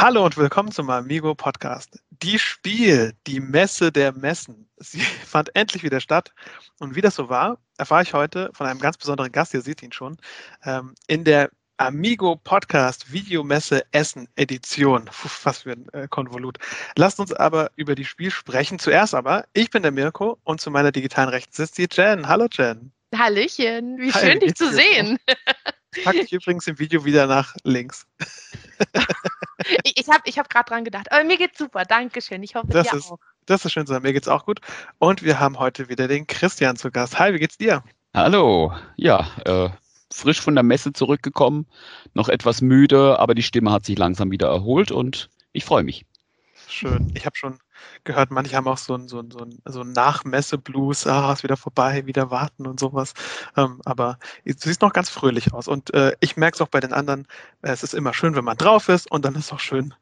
Hallo und willkommen zum Amigo Podcast. Die Spiel, die Messe der Messen. Sie fand endlich wieder statt. Und wie das so war, erfahre ich heute von einem ganz besonderen Gast, ihr seht ihn schon, ähm, in der Amigo Podcast Videomesse Essen Edition. Puh, was für ein äh, Konvolut. Lasst uns aber über die Spiel sprechen. Zuerst aber, ich bin der Mirko und zu meiner digitalen Rechten sitzt die Jen. Hallo Jen. Hallöchen, wie Hi, schön dich zu sehen. Pack ich übrigens im Video wieder nach links. ich ich habe ich hab gerade dran gedacht. Aber mir geht's super, Dankeschön. Ich hoffe, das dir ist, auch. Das ist schön zu sagen. Mir geht's auch gut. Und wir haben heute wieder den Christian zu Gast. Hi, wie geht's dir? Hallo. Ja, äh, frisch von der Messe zurückgekommen, noch etwas müde, aber die Stimme hat sich langsam wieder erholt und ich freue mich. Schön. Ich habe schon gehört, manche haben auch so ein, so ein, so ein, so ein Nachmesse-Blues, ah, ist wieder vorbei, wieder warten und sowas. Ähm, aber du siehst noch ganz fröhlich aus. Und äh, ich merke es auch bei den anderen, es ist immer schön, wenn man drauf ist und dann ist es auch schön,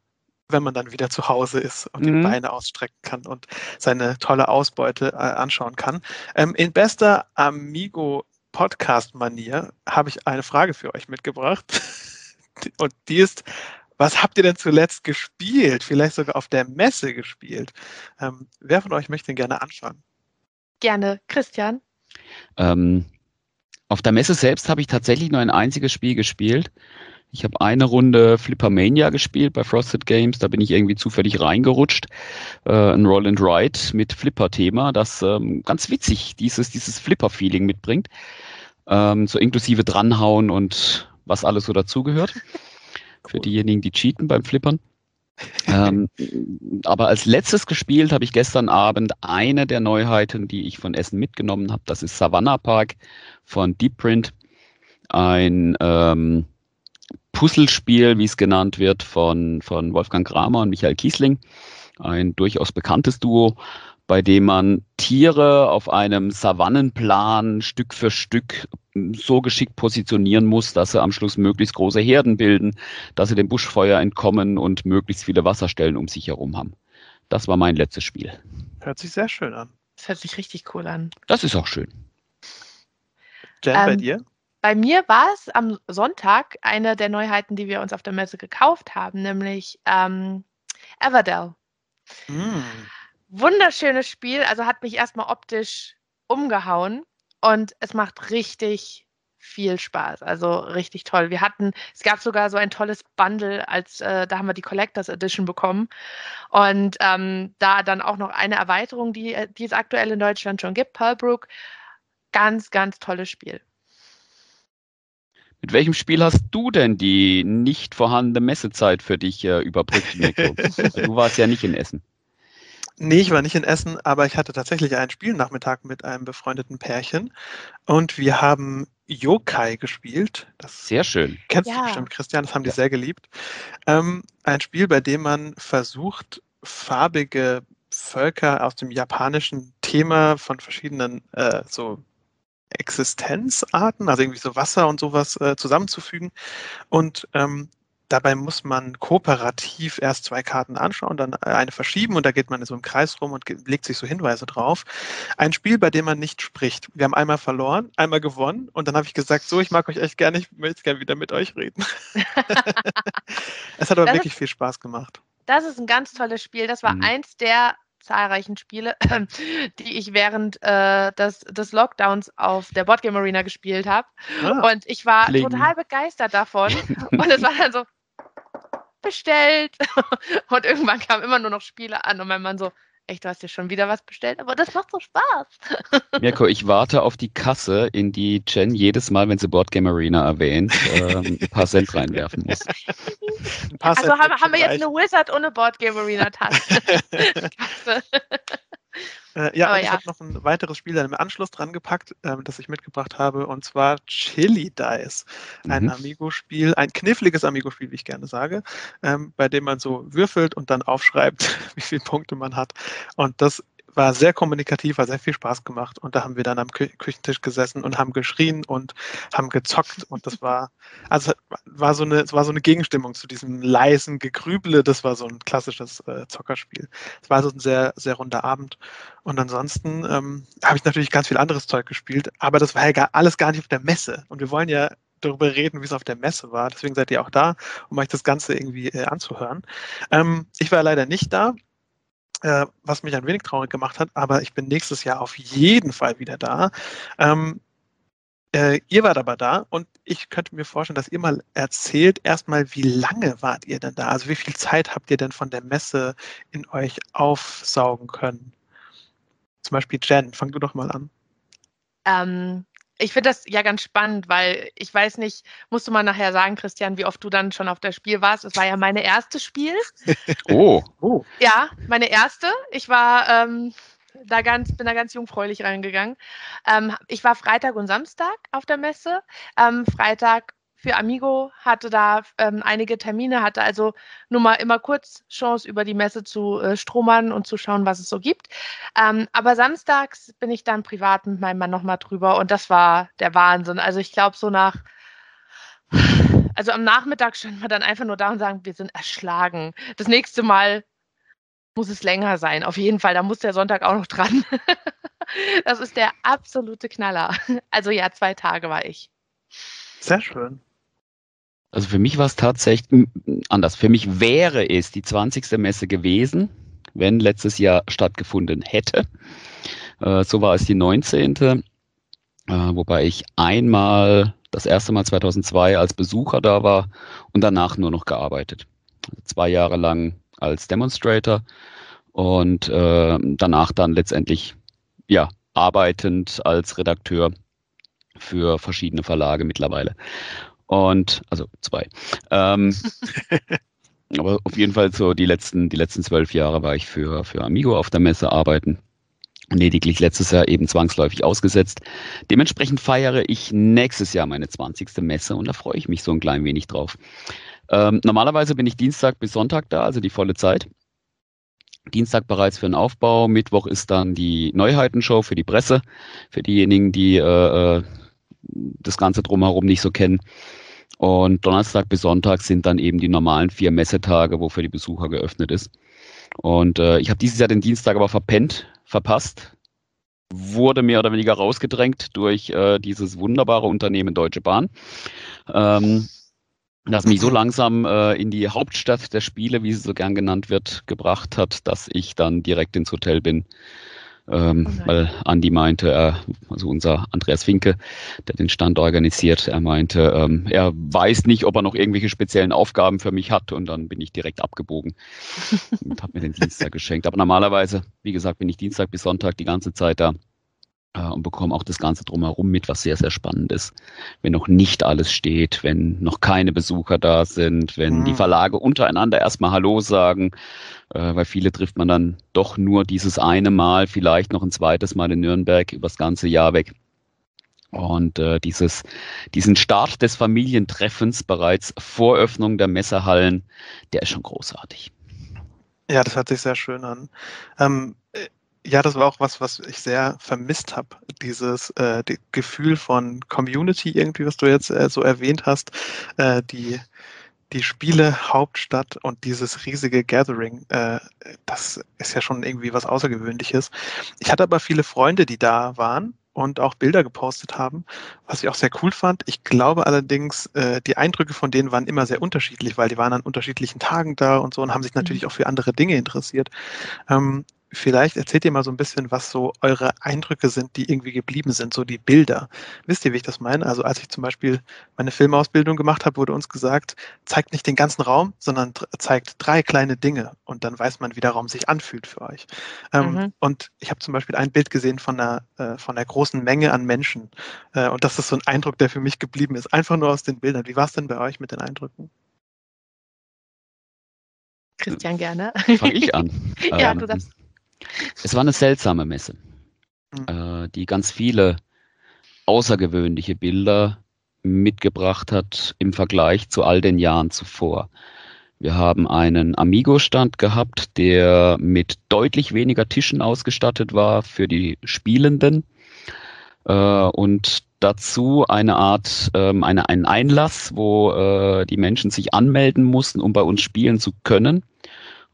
wenn man dann wieder zu Hause ist und mhm. die Beine ausstrecken kann und seine tolle Ausbeute äh, anschauen kann. Ähm, in bester Amigo Podcast-Manier habe ich eine Frage für euch mitgebracht. Und die ist, was habt ihr denn zuletzt gespielt? Vielleicht sogar auf der Messe gespielt. Ähm, wer von euch möchte denn gerne anfangen? Gerne, Christian. Ähm, auf der Messe selbst habe ich tatsächlich nur ein einziges Spiel gespielt. Ich habe eine Runde Flippermania gespielt bei Frosted Games. Da bin ich irgendwie zufällig reingerutscht. Äh, ein Roll and Ride mit Flipper-Thema, das ähm, ganz witzig dieses, dieses Flipper-Feeling mitbringt. Ähm, so inklusive dranhauen und was alles so dazugehört für diejenigen, die cheaten beim Flippern. ähm, aber als letztes gespielt habe ich gestern Abend eine der Neuheiten, die ich von Essen mitgenommen habe. Das ist Savannah Park von Deep Print. Ein ähm, Puzzlespiel, wie es genannt wird, von, von Wolfgang Kramer und Michael Kiesling. Ein durchaus bekanntes Duo, bei dem man Tiere auf einem Savannenplan Stück für Stück so geschickt positionieren muss, dass sie am Schluss möglichst große Herden bilden, dass sie dem Buschfeuer entkommen und möglichst viele Wasserstellen um sich herum haben. Das war mein letztes Spiel. Hört sich sehr schön an. Das hört sich richtig cool an. Das ist auch schön. Jen, ähm, bei dir? Bei mir war es am Sonntag eine der Neuheiten, die wir uns auf der Messe gekauft haben, nämlich ähm, Everdell. Mm. Wunderschönes Spiel, also hat mich erstmal optisch umgehauen. Und es macht richtig viel Spaß. Also richtig toll. Wir hatten, es gab sogar so ein tolles Bundle, als äh, da haben wir die Collectors Edition bekommen. Und ähm, da dann auch noch eine Erweiterung, die, äh, die es aktuell in Deutschland schon gibt, Pearlbrook. Ganz, ganz tolles Spiel. Mit welchem Spiel hast du denn die nicht vorhandene Messezeit für dich äh, überbrückt, Nico? du warst ja nicht in Essen. Nee, ich war nicht in Essen, aber ich hatte tatsächlich einen Spielnachmittag mit einem befreundeten Pärchen und wir haben Yokai gespielt. Das sehr schön. Kennst ja. du bestimmt, Christian, das haben die sehr geliebt. Ähm, ein Spiel, bei dem man versucht, farbige Völker aus dem japanischen Thema von verschiedenen äh, so Existenzarten, also irgendwie so Wasser und sowas äh, zusammenzufügen und ähm, Dabei muss man kooperativ erst zwei Karten anschauen, dann eine verschieben und da geht man in so einem Kreis rum und legt sich so Hinweise drauf. Ein Spiel, bei dem man nicht spricht. Wir haben einmal verloren, einmal gewonnen und dann habe ich gesagt, so, ich mag euch echt gerne, ich möchte gerne wieder mit euch reden. es hat aber das wirklich ist, viel Spaß gemacht. Das ist ein ganz tolles Spiel. Das war mhm. eins der zahlreichen Spiele, die ich während äh, des, des Lockdowns auf der Boardgame Arena gespielt habe. Ah, und ich war Kling. total begeistert davon. und es war dann so, bestellt. Und irgendwann kamen immer nur noch Spiele an und mein Mann so, echt, du hast dir schon wieder was bestellt, aber das macht so Spaß. Mirko, ich warte auf die Kasse, in die Jen jedes Mal, wenn sie Boardgame Arena erwähnt, äh, ein paar Cent reinwerfen muss. also haben, haben wir jetzt eine Wizard ohne Boardgame Arena Tasse. Äh, ja, und ich ja. habe noch ein weiteres Spiel dann im Anschluss dran gepackt, ähm, das ich mitgebracht habe, und zwar Chili Dice. Ein mhm. Amigo-Spiel, ein kniffliges Amigo-Spiel, wie ich gerne sage, ähm, bei dem man so würfelt und dann aufschreibt, wie viele Punkte man hat. Und das war sehr kommunikativ, hat sehr viel Spaß gemacht. Und da haben wir dann am Kü Küchentisch gesessen und haben geschrien und haben gezockt. Und das war, also war so eine, war so eine Gegenstimmung zu diesem leisen Gegrüble. Das war so ein klassisches äh, Zockerspiel. Es war so ein sehr, sehr runder Abend. Und ansonsten ähm, habe ich natürlich ganz viel anderes Zeug gespielt, aber das war ja gar, alles gar nicht auf der Messe. Und wir wollen ja darüber reden, wie es auf der Messe war. Deswegen seid ihr auch da, um euch das Ganze irgendwie äh, anzuhören. Ähm, ich war leider nicht da, äh, was mich ein wenig traurig gemacht hat, aber ich bin nächstes Jahr auf jeden Fall wieder da. Ähm, äh, ihr wart aber da und ich könnte mir vorstellen, dass ihr mal erzählt, erstmal, wie lange wart ihr denn da? Also wie viel Zeit habt ihr denn von der Messe in euch aufsaugen können? Zum Beispiel Jen, fang du doch mal an. Ähm, ich finde das ja ganz spannend, weil ich weiß nicht, musst du mal nachher sagen, Christian, wie oft du dann schon auf das Spiel warst. Es war ja meine erste Spiel. oh. oh. Ja, meine erste. Ich war ähm, da ganz, bin da ganz jungfräulich reingegangen. Ähm, ich war Freitag und Samstag auf der Messe. Ähm, Freitag für Amigo, hatte da ähm, einige Termine, hatte also nur mal immer kurz Chance, über die Messe zu äh, stromern und zu schauen, was es so gibt. Ähm, aber samstags bin ich dann privat mit meinem Mann nochmal drüber und das war der Wahnsinn. Also ich glaube, so nach, also am Nachmittag standen wir dann einfach nur da und sagen, wir sind erschlagen. Das nächste Mal muss es länger sein. Auf jeden Fall, da muss der Sonntag auch noch dran. das ist der absolute Knaller. Also ja, zwei Tage war ich. Sehr schön. Also für mich war es tatsächlich anders. Für mich wäre es die 20. Messe gewesen, wenn letztes Jahr stattgefunden hätte. Äh, so war es die 19. Äh, wobei ich einmal, das erste Mal 2002 als Besucher da war und danach nur noch gearbeitet. Also zwei Jahre lang als Demonstrator und äh, danach dann letztendlich ja arbeitend als Redakteur für verschiedene Verlage mittlerweile. Und, also zwei. Ähm, aber auf jeden Fall so die letzten, die letzten zwölf Jahre war ich für, für Amigo auf der Messe arbeiten. Lediglich letztes Jahr eben zwangsläufig ausgesetzt. Dementsprechend feiere ich nächstes Jahr meine 20. Messe und da freue ich mich so ein klein wenig drauf. Ähm, normalerweise bin ich Dienstag bis Sonntag da, also die volle Zeit. Dienstag bereits für den Aufbau, Mittwoch ist dann die Neuheitenshow für die Presse, für diejenigen, die äh, äh das Ganze drumherum nicht so kennen. Und Donnerstag bis Sonntag sind dann eben die normalen vier Messetage, wo für die Besucher geöffnet ist. Und äh, ich habe dieses Jahr den Dienstag aber verpennt, verpasst, wurde mehr oder weniger rausgedrängt durch äh, dieses wunderbare Unternehmen Deutsche Bahn. Ähm, das mich so langsam äh, in die Hauptstadt der Spiele, wie sie so gern genannt wird, gebracht hat, dass ich dann direkt ins Hotel bin ähm, oh weil Andi meinte, äh, also unser Andreas Finke, der den Stand organisiert, er meinte, ähm, er weiß nicht, ob er noch irgendwelche speziellen Aufgaben für mich hat. Und dann bin ich direkt abgebogen und habe mir den Dienstag geschenkt. Aber normalerweise, wie gesagt, bin ich Dienstag bis Sonntag die ganze Zeit da und bekomme auch das Ganze drumherum mit, was sehr, sehr spannend ist. Wenn noch nicht alles steht, wenn noch keine Besucher da sind, wenn mhm. die Verlage untereinander erstmal Hallo sagen, äh, weil viele trifft man dann doch nur dieses eine Mal, vielleicht noch ein zweites Mal in Nürnberg übers ganze Jahr weg. Und äh, dieses, diesen Start des Familientreffens bereits vor Öffnung der Messehallen, der ist schon großartig. Ja, das hört sich sehr schön an. Ähm, ja, das war auch was, was ich sehr vermisst habe. Dieses äh, die Gefühl von Community irgendwie, was du jetzt äh, so erwähnt hast. Äh, die, die Spiele Hauptstadt und dieses riesige Gathering, äh, das ist ja schon irgendwie was Außergewöhnliches. Ich hatte aber viele Freunde, die da waren und auch Bilder gepostet haben, was ich auch sehr cool fand. Ich glaube allerdings, äh, die Eindrücke von denen waren immer sehr unterschiedlich, weil die waren an unterschiedlichen Tagen da und so und haben sich natürlich mhm. auch für andere Dinge interessiert. Ähm, Vielleicht erzählt ihr mal so ein bisschen, was so eure Eindrücke sind, die irgendwie geblieben sind, so die Bilder. Wisst ihr, wie ich das meine? Also als ich zum Beispiel meine Filmausbildung gemacht habe, wurde uns gesagt, zeigt nicht den ganzen Raum, sondern zeigt drei kleine Dinge und dann weiß man, wie der Raum sich anfühlt für euch. Ähm, mhm. Und ich habe zum Beispiel ein Bild gesehen von einer, äh, von einer großen Menge an Menschen äh, und das ist so ein Eindruck, der für mich geblieben ist, einfach nur aus den Bildern. Wie war es denn bei euch mit den Eindrücken? Christian gerne. Fange ich an. ja, ähm, du darfst. Es war eine seltsame Messe, mhm. äh, die ganz viele außergewöhnliche Bilder mitgebracht hat im Vergleich zu all den Jahren zuvor. Wir haben einen Amigo-Stand gehabt, der mit deutlich weniger Tischen ausgestattet war für die Spielenden äh, und dazu eine Art, ähm, eine, einen Einlass, wo äh, die Menschen sich anmelden mussten, um bei uns spielen zu können.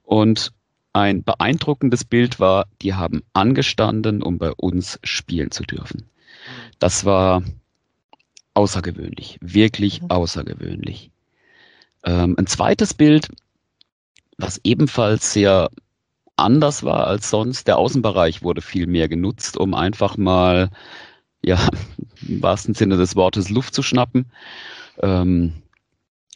Und ein beeindruckendes Bild war, die haben angestanden, um bei uns spielen zu dürfen. Das war außergewöhnlich, wirklich mhm. außergewöhnlich. Ähm, ein zweites Bild, was ebenfalls sehr anders war als sonst, der Außenbereich wurde viel mehr genutzt, um einfach mal, ja, im wahrsten Sinne des Wortes Luft zu schnappen. Ähm,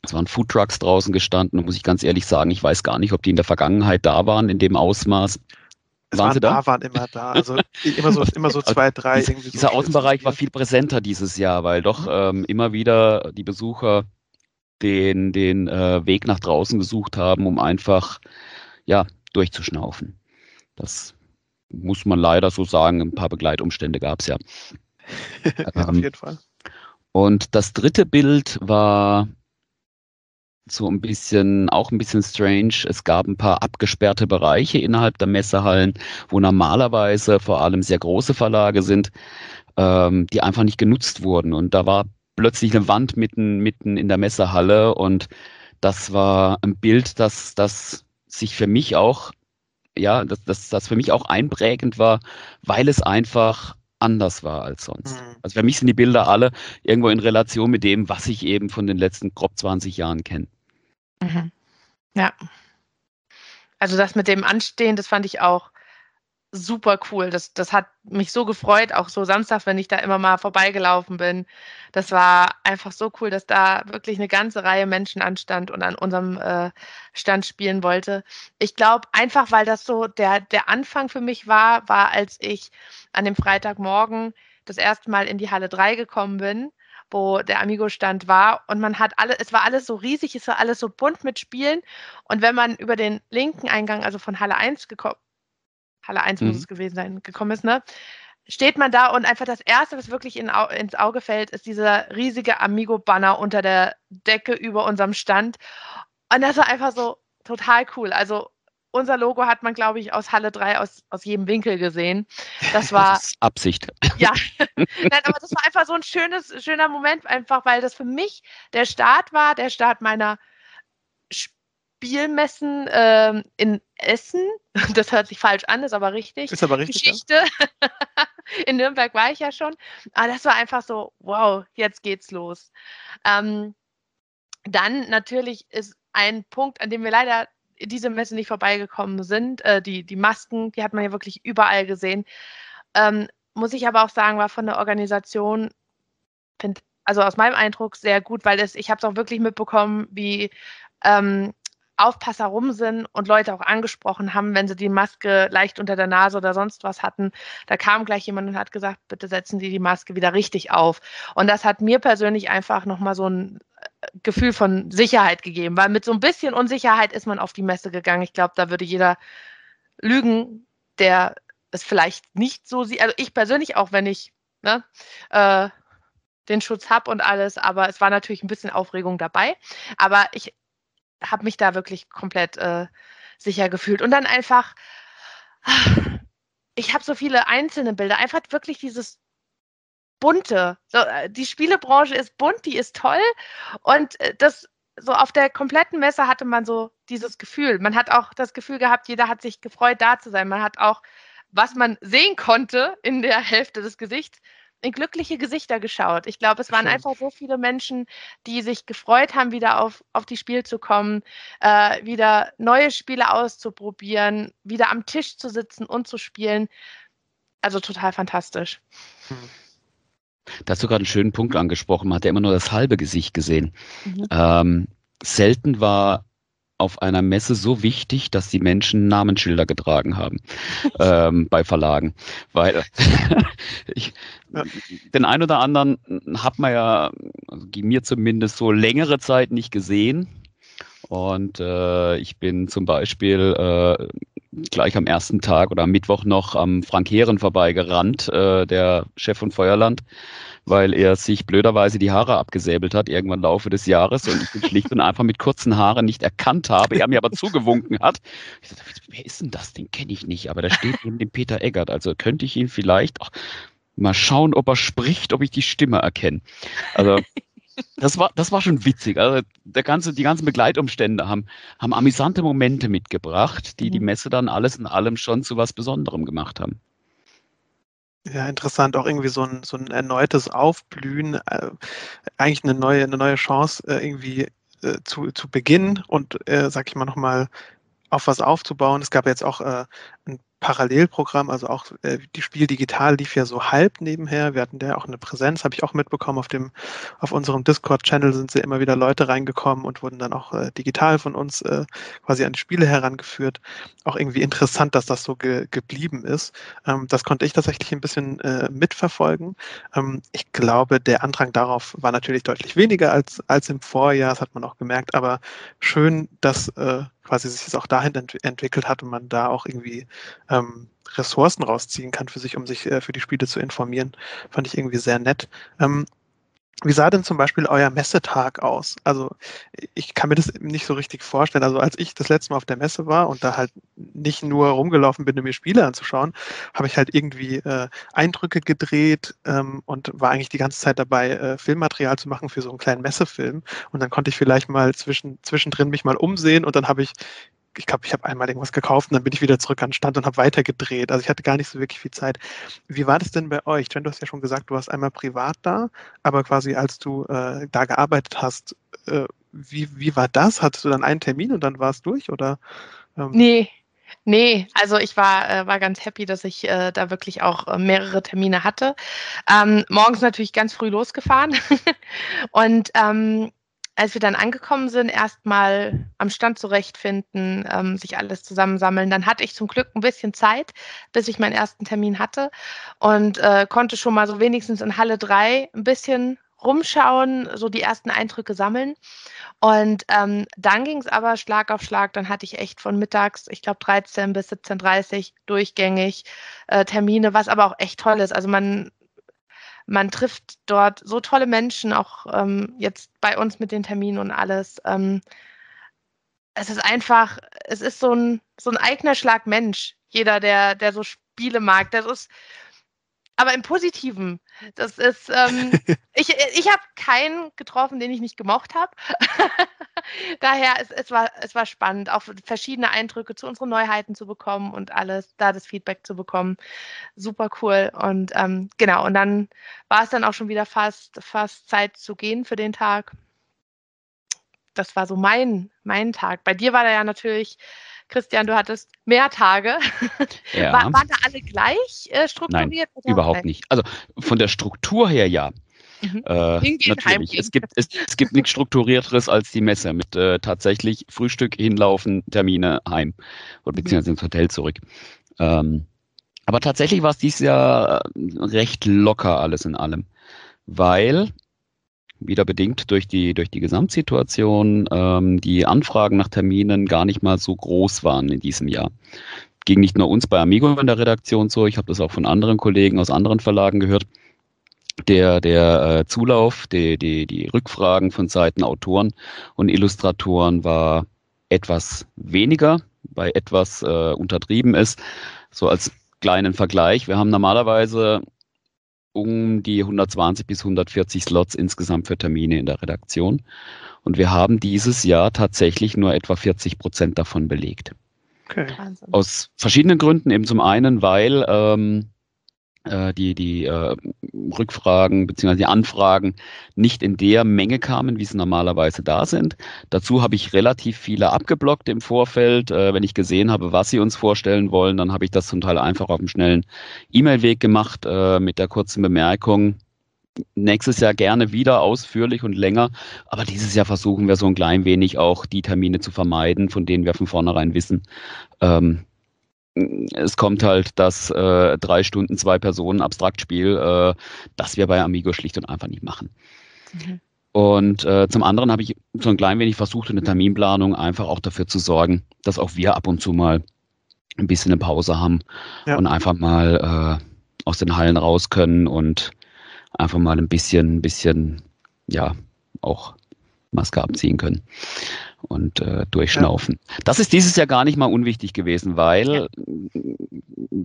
es waren Foodtrucks draußen gestanden, muss ich ganz ehrlich sagen, ich weiß gar nicht, ob die in der Vergangenheit da waren in dem Ausmaß. Es waren, waren da? waren immer da. Also immer so, immer so zwei, drei. Dieser, irgendwie dieser Außenbereich war viel präsenter dieses Jahr, weil doch mhm. ähm, immer wieder die Besucher den, den äh, Weg nach draußen gesucht haben, um einfach ja, durchzuschnaufen. Das muss man leider so sagen. Ein paar Begleitumstände gab es ja. Auf ähm, jeden Fall. Und das dritte Bild war so ein bisschen, auch ein bisschen strange. Es gab ein paar abgesperrte Bereiche innerhalb der Messehallen, wo normalerweise vor allem sehr große Verlage sind, ähm, die einfach nicht genutzt wurden. Und da war plötzlich eine Wand mitten, mitten in der Messehalle und das war ein Bild, das, das sich für mich auch, ja, das, das, das für mich auch einprägend war, weil es einfach anders war als sonst. Mhm. Also für mich sind die Bilder alle irgendwo in Relation mit dem, was ich eben von den letzten grob 20 Jahren kenne. Mhm. Ja. Also das mit dem Anstehen, das fand ich auch super cool. Das, das hat mich so gefreut, auch so Samstag, wenn ich da immer mal vorbeigelaufen bin. Das war einfach so cool, dass da wirklich eine ganze Reihe Menschen anstand und an unserem äh, Stand spielen wollte. Ich glaube, einfach weil das so der, der Anfang für mich war, war, als ich an dem Freitagmorgen das erste Mal in die Halle 3 gekommen bin wo der Amigo-Stand war. Und man hat alle, es war alles so riesig, es war alles so bunt mit Spielen. Und wenn man über den linken Eingang, also von Halle 1 gekommen, Halle 1 mhm. muss es gewesen sein, gekommen ist, ne? Steht man da und einfach das Erste, was wirklich in, ins Auge fällt, ist dieser riesige Amigo-Banner unter der Decke über unserem Stand. Und das war einfach so total cool. Also unser Logo hat man, glaube ich, aus Halle 3 aus, aus jedem Winkel gesehen. Das war. Das ist Absicht. Ja. Nein, aber das war einfach so ein schönes, schöner Moment, einfach weil das für mich der Start war, der Start meiner Spielmessen ähm, in Essen. Das hört sich falsch an, ist aber richtig. Ist aber richtig. Geschichte. Ja. in Nürnberg war ich ja schon. Aber das war einfach so, wow, jetzt geht's los. Ähm, dann natürlich ist ein Punkt, an dem wir leider diese Messe nicht vorbeigekommen sind. Äh, die, die Masken, die hat man ja wirklich überall gesehen. Ähm, muss ich aber auch sagen, war von der Organisation, find, also aus meinem Eindruck sehr gut, weil es, ich habe es auch wirklich mitbekommen, wie ähm, Aufpasser rum sind und Leute auch angesprochen haben, wenn sie die Maske leicht unter der Nase oder sonst was hatten. Da kam gleich jemand und hat gesagt, bitte setzen Sie die Maske wieder richtig auf. Und das hat mir persönlich einfach nochmal so ein Gefühl von Sicherheit gegeben, weil mit so ein bisschen Unsicherheit ist man auf die Messe gegangen. Ich glaube, da würde jeder lügen, der es vielleicht nicht so sieht. Also ich persönlich auch, wenn ich ne, äh, den Schutz habe und alles, aber es war natürlich ein bisschen Aufregung dabei. Aber ich habe mich da wirklich komplett äh, sicher gefühlt. Und dann einfach, ich habe so viele einzelne Bilder, einfach wirklich dieses bunte. So, äh, die Spielebranche ist bunt, die ist toll und äh, das so auf der kompletten Messe hatte man so dieses Gefühl. Man hat auch das Gefühl gehabt, jeder hat sich gefreut, da zu sein. Man hat auch, was man sehen konnte in der Hälfte des Gesichts, in glückliche Gesichter geschaut. Ich glaube, es waren Schön. einfach so viele Menschen, die sich gefreut haben, wieder auf, auf die Spiel zu kommen, äh, wieder neue Spiele auszuprobieren, wieder am Tisch zu sitzen und zu spielen. Also total fantastisch. Hm. Da hast du gerade einen schönen Punkt angesprochen. Man hat ja immer nur das halbe Gesicht gesehen. Mhm. Ähm, selten war auf einer Messe so wichtig, dass die Menschen Namensschilder getragen haben ähm, bei Verlagen. Weil ich, ja. den einen oder anderen hat man ja, also mir zumindest so längere Zeit nicht gesehen. Und äh, ich bin zum Beispiel äh, gleich am ersten Tag oder am Mittwoch noch am Frank Heeren vorbeigerannt, äh, der Chef von Feuerland weil er sich blöderweise die Haare abgesäbelt hat, irgendwann im Laufe des Jahres und ich ihn schlicht und einfach mit kurzen Haaren nicht erkannt habe, er mir aber zugewunken hat. Ich dachte, wer ist denn das? Den kenne ich nicht, aber da steht neben dem Peter Eggert, also könnte ich ihn vielleicht auch mal schauen, ob er spricht, ob ich die Stimme erkenne. Also das war, das war schon witzig. Also der ganze, die ganzen Begleitumstände haben, haben amüsante Momente mitgebracht, die die mhm. Messe dann alles in allem schon zu was Besonderem gemacht haben. Ja, interessant. Auch irgendwie so ein, so ein erneutes Aufblühen, äh, eigentlich eine neue, eine neue Chance äh, irgendwie äh, zu, zu beginnen und, äh, sag ich mal, nochmal auf was aufzubauen. Es gab jetzt auch äh, ein Parallelprogramm, also auch äh, die Spiel digital lief ja so halb nebenher. Wir hatten ja auch eine Präsenz, habe ich auch mitbekommen. Auf dem, auf unserem Discord-Channel sind sie immer wieder Leute reingekommen und wurden dann auch äh, digital von uns äh, quasi an die Spiele herangeführt. Auch irgendwie interessant, dass das so ge geblieben ist. Ähm, das konnte ich tatsächlich ein bisschen äh, mitverfolgen. Ähm, ich glaube, der Andrang darauf war natürlich deutlich weniger als, als im Vorjahr, das hat man auch gemerkt, aber schön, dass äh, quasi sich das auch dahin ent entwickelt hat und man da auch irgendwie ähm, Ressourcen rausziehen kann für sich, um sich äh, für die Spiele zu informieren. Fand ich irgendwie sehr nett. Ähm, wie sah denn zum Beispiel euer Messetag aus? Also ich kann mir das nicht so richtig vorstellen. Also als ich das letzte Mal auf der Messe war und da halt nicht nur rumgelaufen bin, um mir Spiele anzuschauen, habe ich halt irgendwie äh, Eindrücke gedreht ähm, und war eigentlich die ganze Zeit dabei, äh, Filmmaterial zu machen für so einen kleinen Messefilm. Und dann konnte ich vielleicht mal zwischen, zwischendrin mich mal umsehen und dann habe ich ich glaube, ich habe einmal irgendwas gekauft und dann bin ich wieder zurück an den Stand und habe weitergedreht. Also ich hatte gar nicht so wirklich viel Zeit. Wie war das denn bei euch? Jen, du hast ja schon gesagt, du warst einmal privat da, aber quasi als du äh, da gearbeitet hast, äh, wie, wie war das? Hattest du dann einen Termin und dann war es durch? Oder, ähm? Nee, Nee, also ich war, äh, war ganz happy, dass ich äh, da wirklich auch äh, mehrere Termine hatte. Ähm, morgens natürlich ganz früh losgefahren und ähm, als wir dann angekommen sind, erstmal am Stand zurechtfinden, ähm, sich alles zusammensammeln. Dann hatte ich zum Glück ein bisschen Zeit, bis ich meinen ersten Termin hatte und äh, konnte schon mal so wenigstens in Halle 3 ein bisschen rumschauen, so die ersten Eindrücke sammeln. Und ähm, dann ging es aber Schlag auf Schlag. Dann hatte ich echt von mittags, ich glaube 13 bis 17.30 Uhr durchgängig äh, Termine, was aber auch echt toll ist. Also man man trifft dort so tolle Menschen, auch ähm, jetzt bei uns mit den Terminen und alles. Ähm, es ist einfach, es ist so ein, so ein eigener Schlag Mensch. Jeder, der, der so Spiele mag, das ist, aber im Positiven. Das ist, ähm, ich, ich habe keinen getroffen, den ich nicht gemocht habe. Daher, es, es, war, es war spannend, auch verschiedene Eindrücke zu unseren Neuheiten zu bekommen und alles, da das Feedback zu bekommen. Super cool. Und ähm, genau, und dann war es dann auch schon wieder fast, fast Zeit zu gehen für den Tag. Das war so mein, mein Tag. Bei dir war da ja natürlich Christian, du hattest mehr Tage. Ja. War, waren da alle gleich äh, strukturiert? Nein, überhaupt nicht. Also von der Struktur her ja. Mhm. Äh, natürlich. Es gibt, es, es gibt nichts Strukturierteres als die Messe mit äh, tatsächlich Frühstück, hinlaufen, Termine, heim oder mhm. beziehungsweise ins Hotel zurück. Ähm, aber tatsächlich war es dieses Jahr äh, recht locker alles in allem, weil wieder bedingt durch die, durch die Gesamtsituation, ähm, die Anfragen nach Terminen gar nicht mal so groß waren in diesem Jahr. Ging nicht nur uns bei Amigo in der Redaktion so, ich habe das auch von anderen Kollegen aus anderen Verlagen gehört. Der, der äh, Zulauf, die, die, die Rückfragen von Seiten Autoren und Illustratoren war etwas weniger, bei etwas äh, untertrieben ist. So als kleinen Vergleich. Wir haben normalerweise um die 120 bis 140 Slots insgesamt für Termine in der Redaktion. Und wir haben dieses Jahr tatsächlich nur etwa 40 Prozent davon belegt. Okay. Aus verschiedenen Gründen. Eben zum einen, weil ähm, äh, die, die äh, Rückfragen bzw. die Anfragen nicht in der Menge kamen, wie sie normalerweise da sind. Dazu habe ich relativ viele abgeblockt im Vorfeld. Äh, wenn ich gesehen habe, was sie uns vorstellen wollen, dann habe ich das zum Teil einfach auf dem schnellen E-Mail-Weg gemacht äh, mit der kurzen Bemerkung, nächstes Jahr gerne wieder ausführlich und länger. Aber dieses Jahr versuchen wir so ein klein wenig auch die Termine zu vermeiden, von denen wir von vornherein wissen, ähm, es kommt halt das äh, drei Stunden, zwei Personen Abstraktspiel, äh, das wir bei Amigo schlicht und einfach nicht machen. Mhm. Und äh, zum anderen habe ich so ein klein wenig versucht, in der Terminplanung einfach auch dafür zu sorgen, dass auch wir ab und zu mal ein bisschen eine Pause haben ja. und einfach mal äh, aus den Hallen raus können und einfach mal ein bisschen, ein bisschen, ja, auch Maske abziehen können und äh, durchschnaufen. Ja. Das ist dieses Jahr gar nicht mal unwichtig gewesen, weil.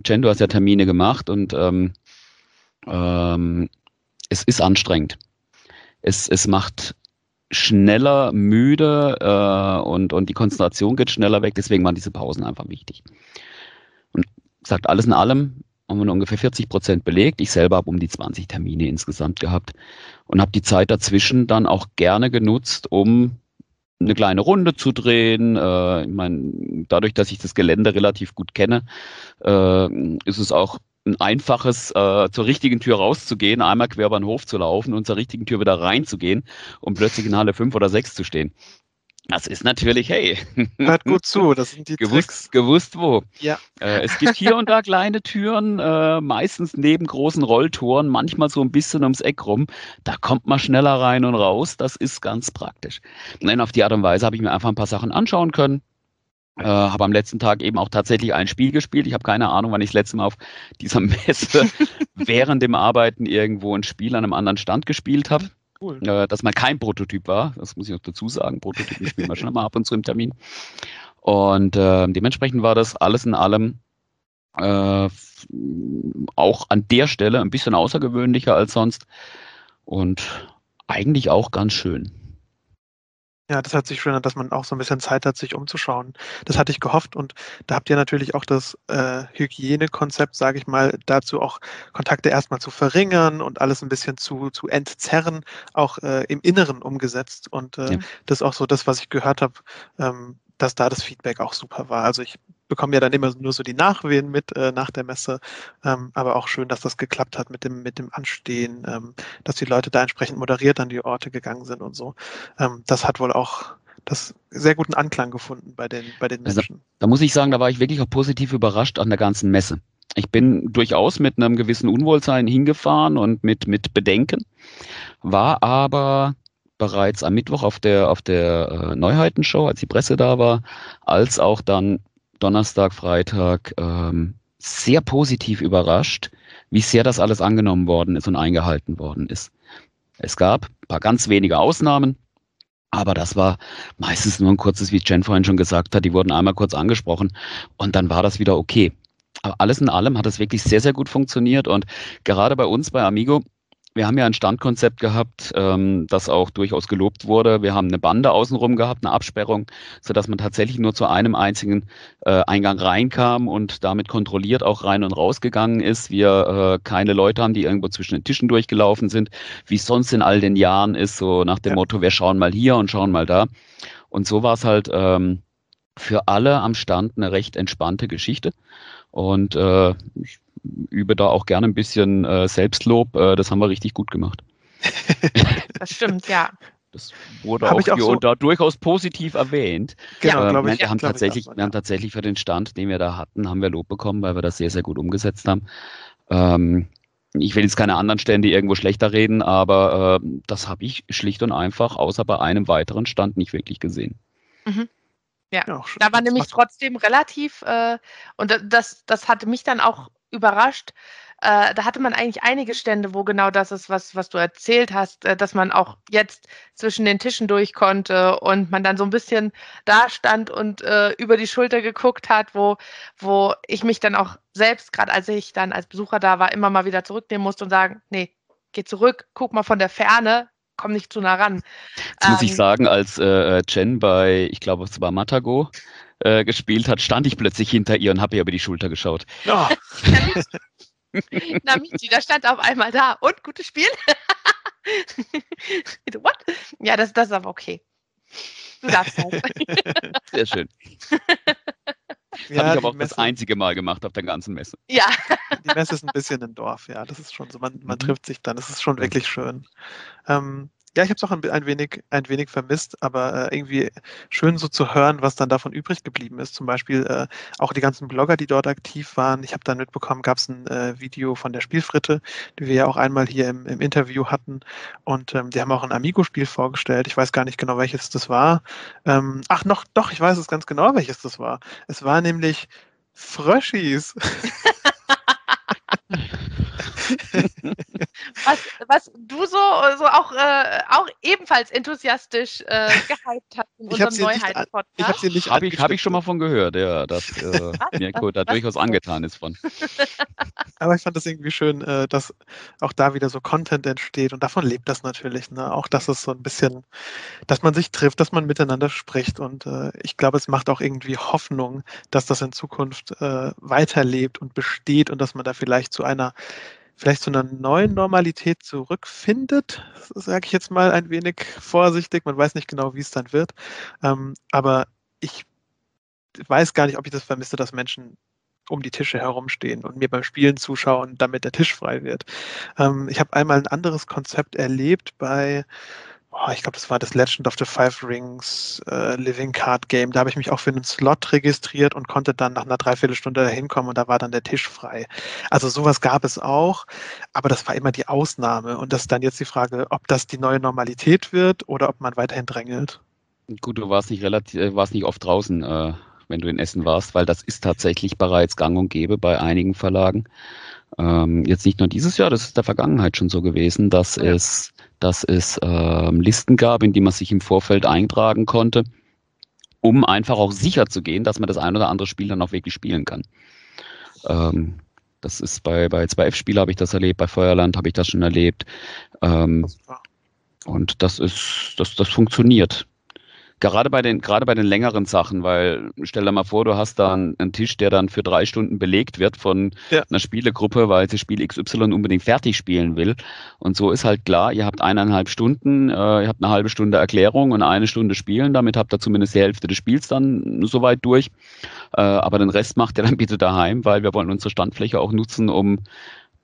Jen, du hast ja Termine gemacht und ähm, ähm, es ist anstrengend. Es, es macht schneller müde äh, und, und die Konzentration geht schneller weg, deswegen waren diese Pausen einfach wichtig. Und sagt alles in allem, haben wir ungefähr 40 Prozent belegt. Ich selber habe um die 20 Termine insgesamt gehabt und habe die Zeit dazwischen dann auch gerne genutzt, um eine kleine Runde zu drehen. Äh, ich meine, dadurch, dass ich das Gelände relativ gut kenne, äh, ist es auch ein einfaches, äh, zur richtigen Tür rauszugehen, einmal quer über den Hof zu laufen und zur richtigen Tür wieder reinzugehen und plötzlich in Halle 5 oder 6 zu stehen. Das ist natürlich, hey. Hört gut zu, das sind die gewusst, Tricks. Gewusst wo. Ja. Äh, es gibt hier und da kleine Türen, äh, meistens neben großen Rolltoren, manchmal so ein bisschen ums Eck rum. Da kommt man schneller rein und raus. Das ist ganz praktisch. Und auf die Art und Weise habe ich mir einfach ein paar Sachen anschauen können. Äh, habe am letzten Tag eben auch tatsächlich ein Spiel gespielt. Ich habe keine Ahnung, wann ich das letzte Mal auf dieser Messe während dem Arbeiten irgendwo ein Spiel an einem anderen Stand gespielt habe cool. Äh, dass man kein Prototyp war. Das muss ich noch dazu sagen. Prototypen spielen wir schon mal ab und zu im Termin. Und äh, dementsprechend war das alles in allem äh, auch an der Stelle ein bisschen außergewöhnlicher als sonst und eigentlich auch ganz schön. Ja, das hört sich schön dass man auch so ein bisschen Zeit hat, sich umzuschauen. Das hatte ich gehofft und da habt ihr natürlich auch das äh, Hygienekonzept, sage ich mal, dazu auch Kontakte erstmal zu verringern und alles ein bisschen zu, zu entzerren, auch äh, im Inneren umgesetzt. Und äh, ja. das ist auch so das, was ich gehört habe, ähm, dass da das Feedback auch super war. Also ich bekomme ja dann immer nur so die Nachwehen mit äh, nach der Messe, ähm, aber auch schön, dass das geklappt hat mit dem, mit dem Anstehen, ähm, dass die Leute da entsprechend moderiert an die Orte gegangen sind und so. Ähm, das hat wohl auch das sehr guten Anklang gefunden bei den, bei den Menschen. Also, da muss ich sagen, da war ich wirklich auch positiv überrascht an der ganzen Messe. Ich bin durchaus mit einem gewissen Unwohlsein hingefahren und mit, mit Bedenken, war aber bereits am Mittwoch auf der, auf der äh, Neuheitenshow, als die Presse da war, als auch dann Donnerstag, Freitag ähm, sehr positiv überrascht, wie sehr das alles angenommen worden ist und eingehalten worden ist. Es gab ein paar ganz wenige Ausnahmen, aber das war meistens nur ein kurzes, wie Jen vorhin schon gesagt hat, die wurden einmal kurz angesprochen und dann war das wieder okay. Aber alles in allem hat es wirklich sehr, sehr gut funktioniert und gerade bei uns bei Amigo wir haben ja ein Standkonzept gehabt, ähm, das auch durchaus gelobt wurde. Wir haben eine Bande außenrum gehabt, eine Absperrung, sodass man tatsächlich nur zu einem einzigen äh, Eingang reinkam und damit kontrolliert auch rein und rausgegangen ist. Wir äh, keine Leute haben, die irgendwo zwischen den Tischen durchgelaufen sind, wie es sonst in all den Jahren ist, so nach dem ja. Motto, wir schauen mal hier und schauen mal da. Und so war es halt ähm, für alle am Stand eine recht entspannte Geschichte. Und äh, ich übe da auch gerne ein bisschen äh, Selbstlob. Äh, das haben wir richtig gut gemacht. das stimmt, ja. Das wurde auch, auch hier so und da durchaus positiv erwähnt. Genau, ähm, ich. Wir, haben tatsächlich, wir haben tatsächlich für den Stand, den wir da hatten, haben wir Lob bekommen, weil wir das sehr, sehr gut umgesetzt haben. Ähm, ich will jetzt keine anderen Stände irgendwo schlechter reden, aber äh, das habe ich schlicht und einfach außer bei einem weiteren Stand nicht wirklich gesehen. Mhm. Ja, ja da war nämlich trotzdem relativ, äh, und das, das hatte mich dann auch überrascht. Äh, da hatte man eigentlich einige Stände, wo genau das ist, was, was du erzählt hast, äh, dass man auch jetzt zwischen den Tischen durch konnte und man dann so ein bisschen da stand und äh, über die Schulter geguckt hat, wo, wo ich mich dann auch selbst, gerade als ich dann als Besucher da war, immer mal wieder zurücknehmen musste und sagen, nee, geh zurück, guck mal von der Ferne, komm nicht zu nah ran. Jetzt ähm, muss ich ähm, sagen, als äh, Jen bei, ich glaube, es war Matago, äh, gespielt hat, stand ich plötzlich hinter ihr und habe ihr über die Schulter geschaut. Oh. Na, Michi, da stand auf einmal da. Und gutes Spiel? What? Ja, das, das ist aber okay. Du darfst halt. Sehr schön. Das ja, habe ich aber auch Messe, das einzige Mal gemacht auf der ganzen Messe. Ja. Die Messe ist ein bisschen ein Dorf, ja. Das ist schon so. Man, man mhm. trifft sich dann. Das ist schon wirklich schön. Ähm, ja, ich habe es auch ein, ein, wenig, ein wenig vermisst, aber äh, irgendwie schön so zu hören, was dann davon übrig geblieben ist. Zum Beispiel äh, auch die ganzen Blogger, die dort aktiv waren. Ich habe dann mitbekommen, gab es ein äh, Video von der Spielfritte, die wir ja auch einmal hier im, im Interview hatten. Und ähm, die haben auch ein Amigo-Spiel vorgestellt. Ich weiß gar nicht genau, welches das war. Ähm, ach, noch, doch, ich weiß es ganz genau, welches das war. Es war nämlich Fröschis. was, was du so, so auch, äh, auch ebenfalls enthusiastisch äh, gehypt hast in unserem Neuheiten-Podcast. Ich habe sie nicht Habe ich, hab ich schon mal von gehört, ja, dass äh, Mirko da durchaus angetan ist von. Aber ich fand das irgendwie schön, äh, dass auch da wieder so Content entsteht und davon lebt das natürlich. Ne? Auch, dass es so ein bisschen, dass man sich trifft, dass man miteinander spricht und äh, ich glaube, es macht auch irgendwie Hoffnung, dass das in Zukunft äh, weiterlebt und besteht und dass man da vielleicht zu einer vielleicht zu einer neuen Normalität zurückfindet, sage ich jetzt mal ein wenig vorsichtig. Man weiß nicht genau, wie es dann wird. Ähm, aber ich weiß gar nicht, ob ich das vermisse, dass Menschen um die Tische herumstehen und mir beim Spielen zuschauen, damit der Tisch frei wird. Ähm, ich habe einmal ein anderes Konzept erlebt bei oh, ich glaube, das war das Legend of the Five Rings äh, Living Card Game. Da habe ich mich auch für einen Slot registriert und konnte dann nach einer Dreiviertelstunde hinkommen und da war dann der Tisch frei. Also sowas gab es auch, aber das war immer die Ausnahme. Und das ist dann jetzt die Frage, ob das die neue Normalität wird oder ob man weiterhin drängelt. Gut, du warst nicht relativ, äh, warst nicht oft draußen, äh, wenn du in Essen warst, weil das ist tatsächlich bereits gang und gäbe bei einigen Verlagen. Ähm, jetzt nicht nur dieses Jahr, das ist der Vergangenheit schon so gewesen, dass ja. es dass es ähm, Listen gab, in die man sich im Vorfeld eintragen konnte, um einfach auch sicher zu gehen, dass man das ein oder andere Spiel dann auch wirklich spielen kann. Ähm, das ist bei, bei 2F-Spielen habe ich das erlebt, bei Feuerland habe ich das schon erlebt. Ähm, und das ist, das, das funktioniert. Gerade bei den, gerade bei den längeren Sachen, weil stell dir mal vor, du hast da einen, einen Tisch, der dann für drei Stunden belegt wird von ja. einer Spielegruppe, weil sie Spiel XY unbedingt fertig spielen will. Und so ist halt klar, ihr habt eineinhalb Stunden, äh, ihr habt eine halbe Stunde Erklärung und eine Stunde Spielen, damit habt ihr zumindest die Hälfte des Spiels dann soweit durch. Äh, aber den Rest macht ihr dann bitte daheim, weil wir wollen unsere Standfläche auch nutzen, um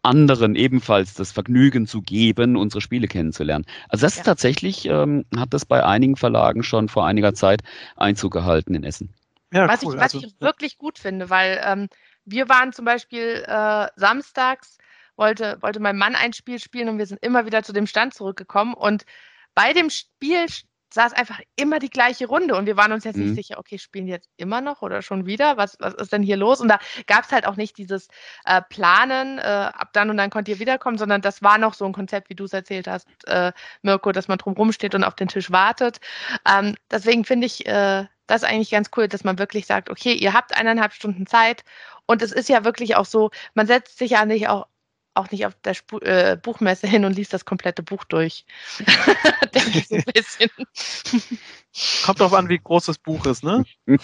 anderen ebenfalls das Vergnügen zu geben, unsere Spiele kennenzulernen. Also das ja. ist tatsächlich, ähm, hat das bei einigen Verlagen schon vor einiger Zeit Einzug gehalten in Essen. Ja, was, cool. ich, was also, ich wirklich gut finde, weil ähm, wir waren zum Beispiel äh, samstags, wollte, wollte mein Mann ein Spiel spielen und wir sind immer wieder zu dem Stand zurückgekommen und bei dem Spiel saß einfach immer die gleiche Runde und wir waren uns jetzt mhm. nicht sicher, okay, spielen die jetzt immer noch oder schon wieder? Was, was ist denn hier los? Und da gab es halt auch nicht dieses äh, Planen, äh, ab dann und dann konnt ihr wiederkommen, sondern das war noch so ein Konzept, wie du es erzählt hast, äh, Mirko, dass man drumherum steht und auf den Tisch wartet. Ähm, deswegen finde ich äh, das eigentlich ganz cool, dass man wirklich sagt, okay, ihr habt eineinhalb Stunden Zeit und es ist ja wirklich auch so, man setzt sich ja nicht auch auch nicht auf der Sp äh, Buchmesse hin und liest das komplette Buch durch. Denke ich so ein bisschen. Kommt drauf an, wie groß das Buch ist, ne?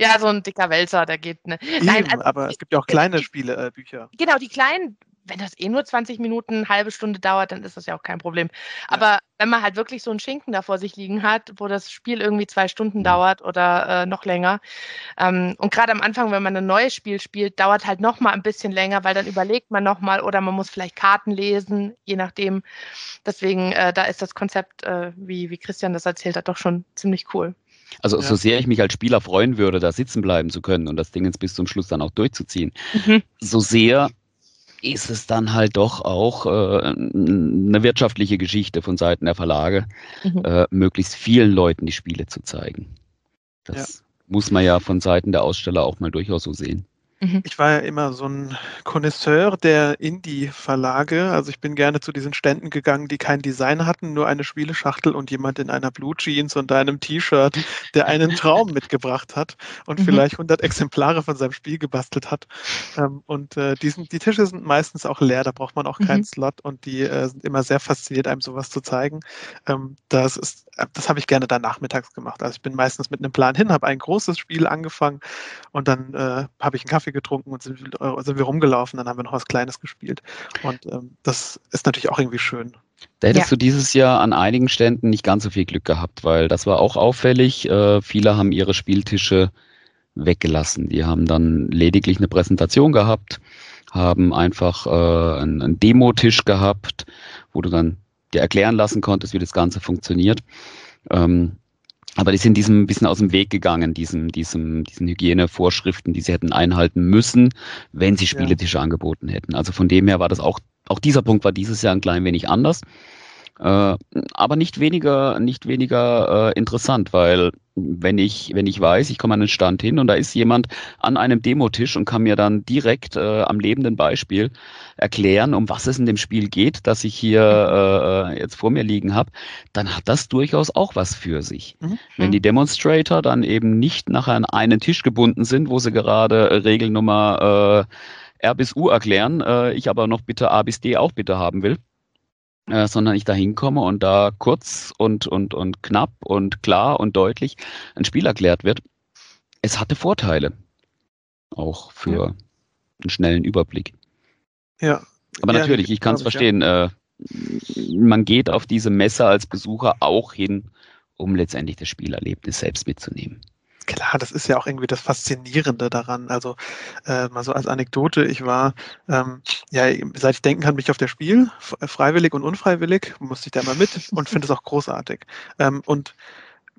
ja, so ein dicker Wälzer, der geht, ne? Nein, also, aber es gibt ja auch kleine Spiele, äh, Bücher. Genau, die kleinen wenn das eh nur 20 Minuten, eine halbe Stunde dauert, dann ist das ja auch kein Problem. Aber ja. wenn man halt wirklich so einen Schinken da vor sich liegen hat, wo das Spiel irgendwie zwei Stunden mhm. dauert oder äh, noch länger. Ähm, und gerade am Anfang, wenn man ein neues Spiel spielt, dauert halt noch mal ein bisschen länger, weil dann überlegt man noch mal oder man muss vielleicht Karten lesen, je nachdem. Deswegen, äh, da ist das Konzept, äh, wie, wie Christian das erzählt hat, doch schon ziemlich cool. Also ja. so sehr ich mich als Spieler freuen würde, da sitzen bleiben zu können und das Ding jetzt bis zum Schluss dann auch durchzuziehen, mhm. so sehr ist es dann halt doch auch äh, eine wirtschaftliche Geschichte von Seiten der Verlage, mhm. äh, möglichst vielen Leuten die Spiele zu zeigen. Das ja. muss man ja von Seiten der Aussteller auch mal durchaus so sehen. Mhm. Ich war ja immer so ein Connoisseur der Indie-Verlage. Also ich bin gerne zu diesen Ständen gegangen, die kein Design hatten, nur eine Spieleschachtel und jemand in einer Blue Jeans und einem T-Shirt, der einen Traum mitgebracht hat und mhm. vielleicht 100 Exemplare von seinem Spiel gebastelt hat. Ähm, und äh, die, sind, die Tische sind meistens auch leer, da braucht man auch keinen mhm. Slot und die äh, sind immer sehr fasziniert, einem sowas zu zeigen. Ähm, das ist, äh, das habe ich gerne dann nachmittags gemacht. Also ich bin meistens mit einem Plan hin, habe ein großes Spiel angefangen und dann habe ich einen Kaffee Kaffee getrunken und sind, äh, sind wir rumgelaufen, dann haben wir noch was Kleines gespielt. Und ähm, das ist natürlich auch irgendwie schön. Da hättest ja. du dieses Jahr an einigen Ständen nicht ganz so viel Glück gehabt, weil das war auch auffällig. Äh, viele haben ihre Spieltische weggelassen. Die haben dann lediglich eine Präsentation gehabt, haben einfach äh, einen, einen Demo-Tisch gehabt, wo du dann dir erklären lassen konntest, wie das Ganze funktioniert. Ähm, aber die sind diesem ein bisschen aus dem Weg gegangen, diesem, diesem, diesen Hygienevorschriften, die sie hätten einhalten müssen, wenn sie Spieletische ja. angeboten hätten. Also von dem her war das auch, auch dieser Punkt war dieses Jahr ein klein wenig anders. Äh, aber nicht weniger, nicht weniger äh, interessant, weil wenn ich, wenn ich weiß, ich komme an den Stand hin und da ist jemand an einem Demotisch und kann mir dann direkt äh, am lebenden Beispiel erklären, um was es in dem Spiel geht, das ich hier äh, äh jetzt vor mir liegen habe, dann hat das durchaus auch was für sich. Mhm. Wenn die Demonstrator dann eben nicht nachher an einen Tisch gebunden sind, wo sie gerade äh, Regelnummer äh, R bis U erklären, äh, ich aber noch bitte A bis D auch bitte haben will, äh, sondern ich da hinkomme und da kurz und, und, und knapp und klar und deutlich ein Spiel erklärt wird. Es hatte Vorteile. Auch für ja. einen schnellen Überblick. Ja. Aber ja, natürlich, ich kann es verstehen. Ja. Äh, man geht auf diese Messe als Besucher auch hin, um letztendlich das Spielerlebnis selbst mitzunehmen klar, das ist ja auch irgendwie das Faszinierende daran. Also äh, mal so als Anekdote, ich war, ähm, ja, seit ich denken kann, bin ich auf der Spiel, freiwillig und unfreiwillig, musste ich da mal mit und finde es auch großartig. Ähm, und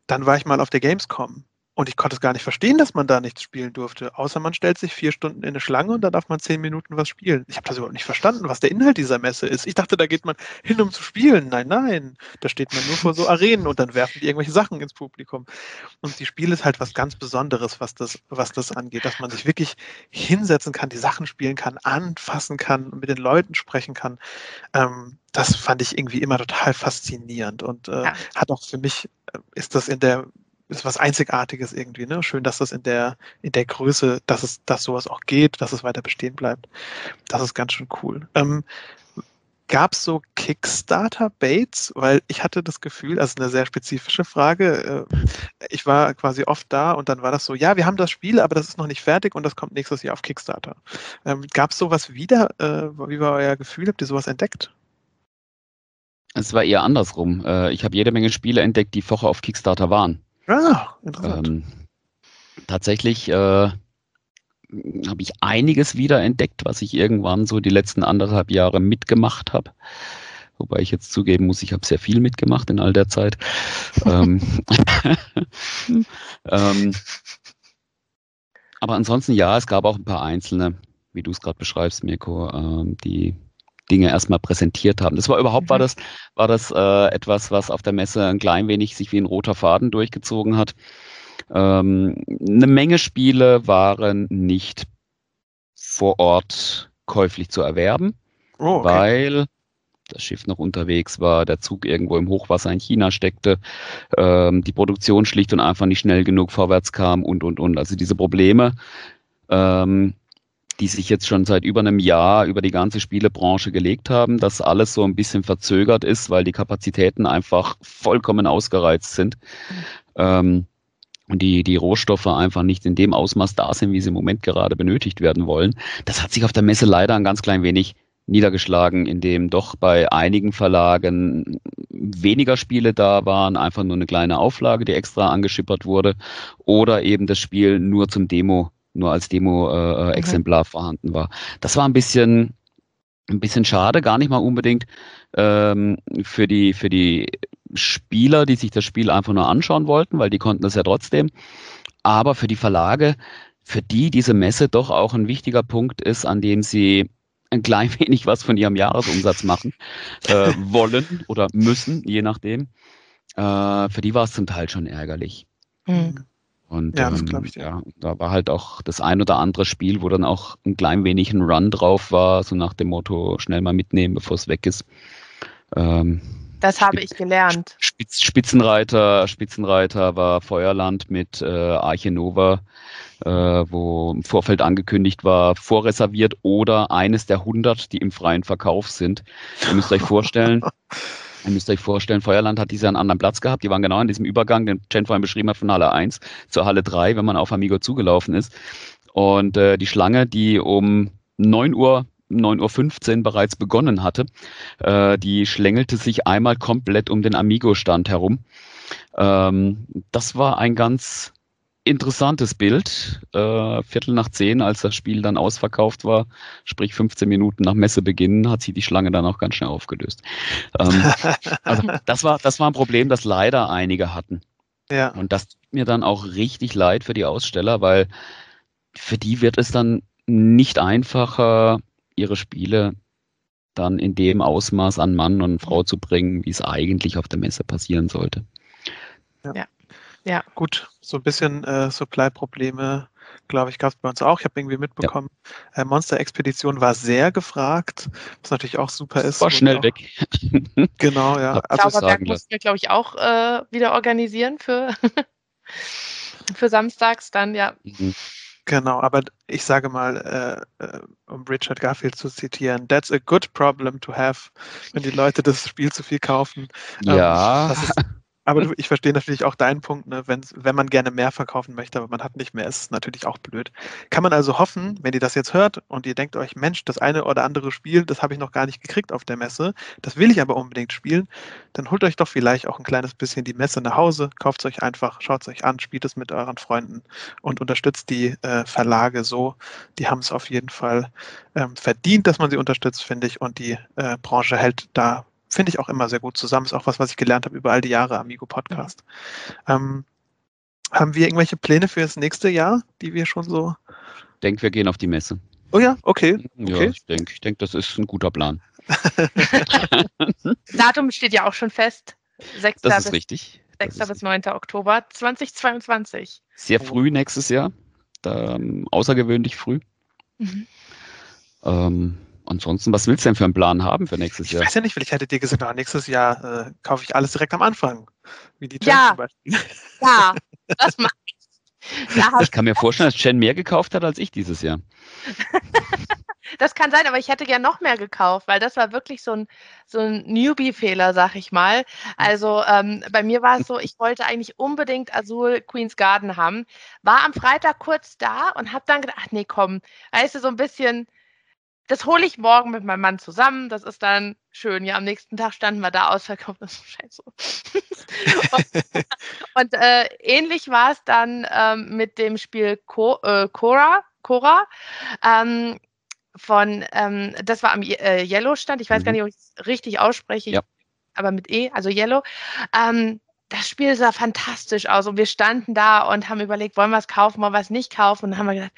dann war ich mal auf der Gamescom und ich konnte es gar nicht verstehen, dass man da nichts spielen durfte, außer man stellt sich vier Stunden in eine Schlange und da darf man zehn Minuten was spielen. Ich habe das überhaupt nicht verstanden, was der Inhalt dieser Messe ist. Ich dachte, da geht man hin, um zu spielen. Nein, nein, da steht man nur vor so Arenen und dann werfen die irgendwelche Sachen ins Publikum. Und die Spiel ist halt was ganz Besonderes, was das, was das angeht, dass man sich wirklich hinsetzen kann, die Sachen spielen kann, anfassen kann, mit den Leuten sprechen kann. Ähm, das fand ich irgendwie immer total faszinierend und äh, ja. hat auch für mich, äh, ist das in der ist was Einzigartiges irgendwie. Ne? Schön, dass das in der, in der Größe, dass es, dass sowas auch geht, dass es weiter bestehen bleibt. Das ist ganz schön cool. Ähm, Gab es so Kickstarter-Baits? Weil ich hatte das Gefühl, also eine sehr spezifische Frage, äh, ich war quasi oft da und dann war das so, ja, wir haben das Spiel, aber das ist noch nicht fertig und das kommt nächstes Jahr auf Kickstarter. Ähm, Gab es sowas wieder? Äh, wie war euer Gefühl? Habt ihr sowas entdeckt? Es war eher andersrum. Äh, ich habe jede Menge Spiele entdeckt, die vorher auf Kickstarter waren. Ah, interessant. Ähm, tatsächlich äh, habe ich einiges wieder entdeckt, was ich irgendwann so die letzten anderthalb Jahre mitgemacht habe. Wobei ich jetzt zugeben muss, ich habe sehr viel mitgemacht in all der Zeit. ähm, ähm, aber ansonsten ja, es gab auch ein paar einzelne, wie du es gerade beschreibst, Mirko, ähm, die Dinge erstmal präsentiert haben. Das war überhaupt mhm. war das, war das äh, etwas, was auf der Messe ein klein wenig sich wie ein roter Faden durchgezogen hat. Ähm, eine Menge Spiele waren nicht vor Ort käuflich zu erwerben, oh, okay. weil das Schiff noch unterwegs war, der Zug irgendwo im Hochwasser in China steckte, ähm, die Produktion schlicht und einfach nicht schnell genug vorwärts kam und, und, und. Also diese Probleme ähm, die sich jetzt schon seit über einem Jahr über die ganze Spielebranche gelegt haben, dass alles so ein bisschen verzögert ist, weil die Kapazitäten einfach vollkommen ausgereizt sind. Ähm, und die, die Rohstoffe einfach nicht in dem Ausmaß da sind, wie sie im Moment gerade benötigt werden wollen. Das hat sich auf der Messe leider ein ganz klein wenig niedergeschlagen, indem doch bei einigen Verlagen weniger Spiele da waren, einfach nur eine kleine Auflage, die extra angeschippert wurde, oder eben das Spiel nur zum Demo nur als Demo-Exemplar äh, okay. vorhanden war. Das war ein bisschen, ein bisschen schade, gar nicht mal unbedingt ähm, für, die, für die Spieler, die sich das Spiel einfach nur anschauen wollten, weil die konnten das ja trotzdem. Aber für die Verlage, für die diese Messe doch auch ein wichtiger Punkt ist, an dem sie ein klein wenig was von ihrem Jahresumsatz machen äh, wollen oder müssen, je nachdem. Äh, für die war es zum Teil schon ärgerlich. Mhm. Und ja, das ähm, ich dir. ja, da war halt auch das ein oder andere Spiel, wo dann auch ein klein wenig ein Run drauf war, so nach dem Motto, schnell mal mitnehmen, bevor es weg ist. Ähm, das habe ich gelernt. Spitz, Spitzenreiter, Spitzenreiter war Feuerland mit äh, Arche Nova, äh, wo im Vorfeld angekündigt war, vorreserviert oder eines der 100, die im freien Verkauf sind. Ihr müsst euch vorstellen, Ihr müsst euch vorstellen, Feuerland hat dieses Jahr einen anderen Platz gehabt. Die waren genau in diesem Übergang, den Chen vorhin beschrieben hat, von Halle 1 zur Halle 3, wenn man auf Amigo zugelaufen ist. Und äh, die Schlange, die um 9 Uhr 9.15 Uhr bereits begonnen hatte, äh, die schlängelte sich einmal komplett um den Amigo-Stand herum. Ähm, das war ein ganz interessantes Bild. Äh, Viertel nach zehn, als das Spiel dann ausverkauft war, sprich 15 Minuten nach Messebeginn, hat sich die Schlange dann auch ganz schnell aufgelöst. Ähm, also das war, das war ein Problem, das leider einige hatten. Ja. Und das tut mir dann auch richtig leid für die Aussteller, weil für die wird es dann nicht einfacher, ihre Spiele dann in dem Ausmaß an Mann und Frau zu bringen, wie es eigentlich auf der Messe passieren sollte. Ja. Ja. ja. Gut, so ein bisschen äh, Supply-Probleme, glaube ich, gab es bei uns auch. Ich habe irgendwie mitbekommen, ja. äh, Monster-Expedition war sehr gefragt, was natürlich auch super ist. War schnell weg. genau, ja. Also Zauberberg mussten wir, glaube ich, auch äh, wieder organisieren für, für samstags dann, ja. Mhm. Genau, aber ich sage mal, äh, äh, um Richard Garfield zu zitieren, that's a good problem to have, wenn die Leute das Spiel zu viel kaufen. Ja. Ähm, das ist aber ich verstehe natürlich auch deinen Punkt, ne? wenn, wenn man gerne mehr verkaufen möchte, aber man hat nicht mehr, ist es natürlich auch blöd. Kann man also hoffen, wenn ihr das jetzt hört und ihr denkt euch, Mensch, das eine oder andere Spiel, das habe ich noch gar nicht gekriegt auf der Messe, das will ich aber unbedingt spielen, dann holt euch doch vielleicht auch ein kleines bisschen die Messe nach Hause, kauft es euch einfach, schaut es euch an, spielt es mit euren Freunden und unterstützt die äh, Verlage so. Die haben es auf jeden Fall ähm, verdient, dass man sie unterstützt, finde ich, und die äh, Branche hält da finde ich auch immer sehr gut zusammen. Ist auch was, was ich gelernt habe über all die Jahre Amigo Podcast. Ähm, haben wir irgendwelche Pläne für das nächste Jahr, die wir schon so? Ich denke, wir gehen auf die Messe. Oh ja, okay. Ja, okay. ich denke, ich denk, das ist ein guter Plan. Datum steht ja auch schon fest. 6. Das ist bis, richtig. 6. Das bis 9. Oktober 2022. Sehr früh nächstes Jahr. Da, ähm, außergewöhnlich früh. Mhm. Ähm, ansonsten, was willst du denn für einen Plan haben für nächstes Jahr? Ich weiß ja nicht, vielleicht hättet ihr gesagt, nächstes Jahr äh, kaufe ich alles direkt am Anfang. Wie die Jen ja. zum Beispiel. Ja, das mache ich. Da ich kann mir vorstellen, dass Jen mehr gekauft hat als ich dieses Jahr. das kann sein, aber ich hätte gern noch mehr gekauft, weil das war wirklich so ein, so ein Newbie-Fehler, sag ich mal. Also ähm, bei mir war es so, ich wollte eigentlich unbedingt Azul Queen's Garden haben, war am Freitag kurz da und habe dann gedacht, ach nee, komm, weißt du, so ein bisschen das hole ich morgen mit meinem Mann zusammen. Das ist dann schön. Ja, am nächsten Tag standen wir da ausverkauft. Das ist scheiße. und, und äh, ähnlich war es dann ähm, mit dem Spiel Co äh, Cora. Cora. Ähm, von, ähm, das war am äh, Yellow-Stand. Ich weiß mhm. gar nicht, ob ich es richtig ausspreche, ja. aber mit E, also Yellow. Ähm, das Spiel sah fantastisch aus und wir standen da und haben überlegt, wollen wir es kaufen, wollen wir es nicht kaufen und dann haben wir gedacht,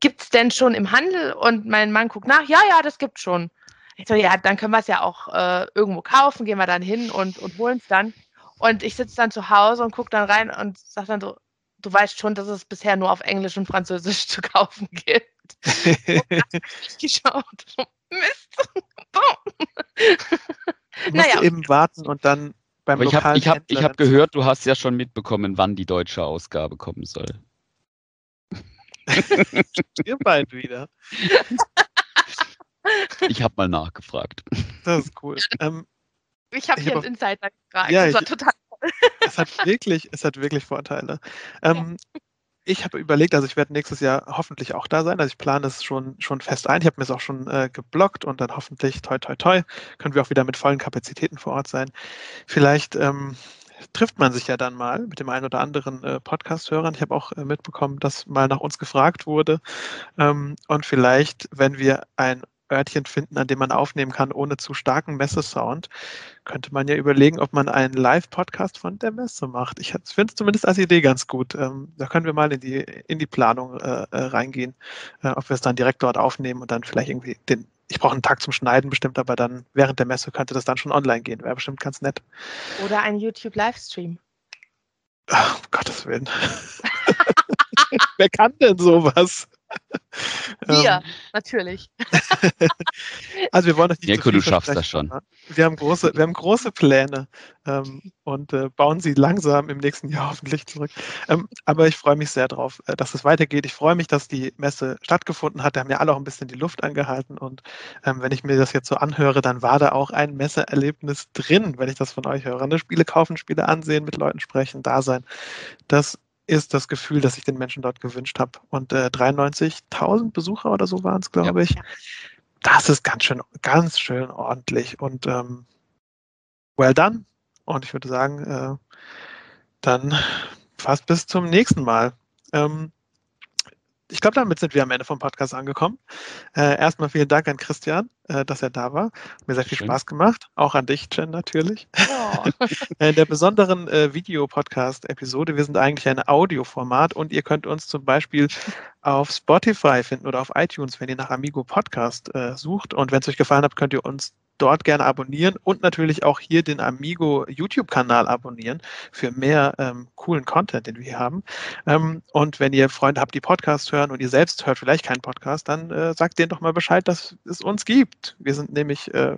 gibt es denn schon im Handel? Und mein Mann guckt nach, ja, ja, das gibt schon. Ich so, ja, dann können wir es ja auch äh, irgendwo kaufen, gehen wir dann hin und, und holen es dann. Und ich sitze dann zu Hause und gucke dann rein und sage dann so, du weißt schon, dass es bisher nur auf Englisch und Französisch zu kaufen gibt. ich geschaut. Mist. naja. eben warten und dann beim Aber ich habe ich hab, ich hab gehört, du hast ja schon mitbekommen, wann die deutsche Ausgabe kommen soll. Wir beiden wieder. Ich habe mal nachgefragt. Das ist cool. Ähm, ich habe hier hab Insider gefragt. Ja, das war ich, total toll. Es hat wirklich, es hat wirklich Vorteile. Ähm, ja. Ich habe überlegt, also ich werde nächstes Jahr hoffentlich auch da sein. Also ich plane das schon, schon fest ein. Ich habe mir es auch schon äh, geblockt und dann hoffentlich toi toi toi können wir auch wieder mit vollen Kapazitäten vor Ort sein. Vielleicht ähm, trifft man sich ja dann mal mit dem einen oder anderen äh, Podcast-Hörern. Ich habe auch äh, mitbekommen, dass mal nach uns gefragt wurde. Ähm, und vielleicht, wenn wir ein Örtchen finden, an dem man aufnehmen kann, ohne zu starken Messesound, könnte man ja überlegen, ob man einen Live-Podcast von der Messe macht. Ich finde es zumindest als Idee ganz gut. Ähm, da können wir mal in die, in die Planung äh, äh reingehen, äh, ob wir es dann direkt dort aufnehmen und dann vielleicht irgendwie den ich brauche einen Tag zum Schneiden bestimmt, aber dann während der Messe könnte das dann schon online gehen. Wäre bestimmt ganz nett. Oder ein YouTube-Livestream. Ach, um Gottes Willen. Wer kann denn sowas? Wir, ähm, natürlich. also wir wollen euch nicht Mirko, du schaffst das schon. Wir haben große, wir haben große Pläne ähm, und äh, bauen sie langsam im nächsten Jahr hoffentlich zurück. Ähm, aber ich freue mich sehr drauf, äh, dass es weitergeht. Ich freue mich, dass die Messe stattgefunden hat. Da haben ja alle auch ein bisschen die Luft angehalten und ähm, wenn ich mir das jetzt so anhöre, dann war da auch ein Messeerlebnis drin, wenn ich das von euch höre. Ne? Spiele kaufen, Spiele ansehen, mit Leuten sprechen, da sein. Das ist das Gefühl, das ich den Menschen dort gewünscht habe. Und äh, 93.000 Besucher oder so waren es, glaube ja. ich. Das ist ganz schön, ganz schön ordentlich. Und ähm, well done. Und ich würde sagen, äh, dann fast bis zum nächsten Mal. Ähm, ich glaube, damit sind wir am Ende vom Podcast angekommen. Äh, erstmal vielen Dank an Christian, äh, dass er da war. Mir sehr viel Schön. Spaß gemacht. Auch an dich, Jen, natürlich. Oh. In der besonderen äh, Videopodcast-Episode, wir sind eigentlich ein Audioformat und ihr könnt uns zum Beispiel auf Spotify finden oder auf iTunes, wenn ihr nach Amigo Podcast äh, sucht. Und wenn es euch gefallen hat, könnt ihr uns dort gerne abonnieren und natürlich auch hier den Amigo YouTube-Kanal abonnieren für mehr ähm, coolen Content, den wir hier haben. Ähm, und wenn ihr Freunde habt, die Podcast hören und ihr selbst hört vielleicht keinen Podcast, dann äh, sagt denen doch mal Bescheid, dass es uns gibt. Wir sind nämlich äh,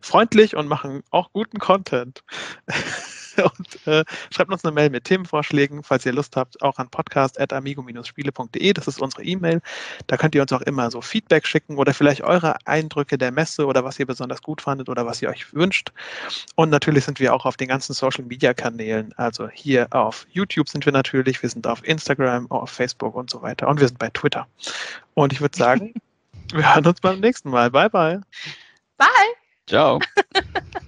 freundlich und machen auch guten Content. und äh, schreibt uns eine Mail mit Themenvorschlägen, falls ihr Lust habt, auch an podcast.amigo-spiele.de. Das ist unsere E-Mail. Da könnt ihr uns auch immer so Feedback schicken oder vielleicht eure Eindrücke der Messe oder was ihr besonders gut fandet oder was ihr euch wünscht. Und natürlich sind wir auch auf den ganzen Social Media Kanälen. Also hier auf YouTube sind wir natürlich, wir sind auf Instagram, auf Facebook und so weiter. Und wir sind bei Twitter. Und ich würde sagen, wir hören uns beim nächsten Mal. Bye, bye. Bye. Ciao.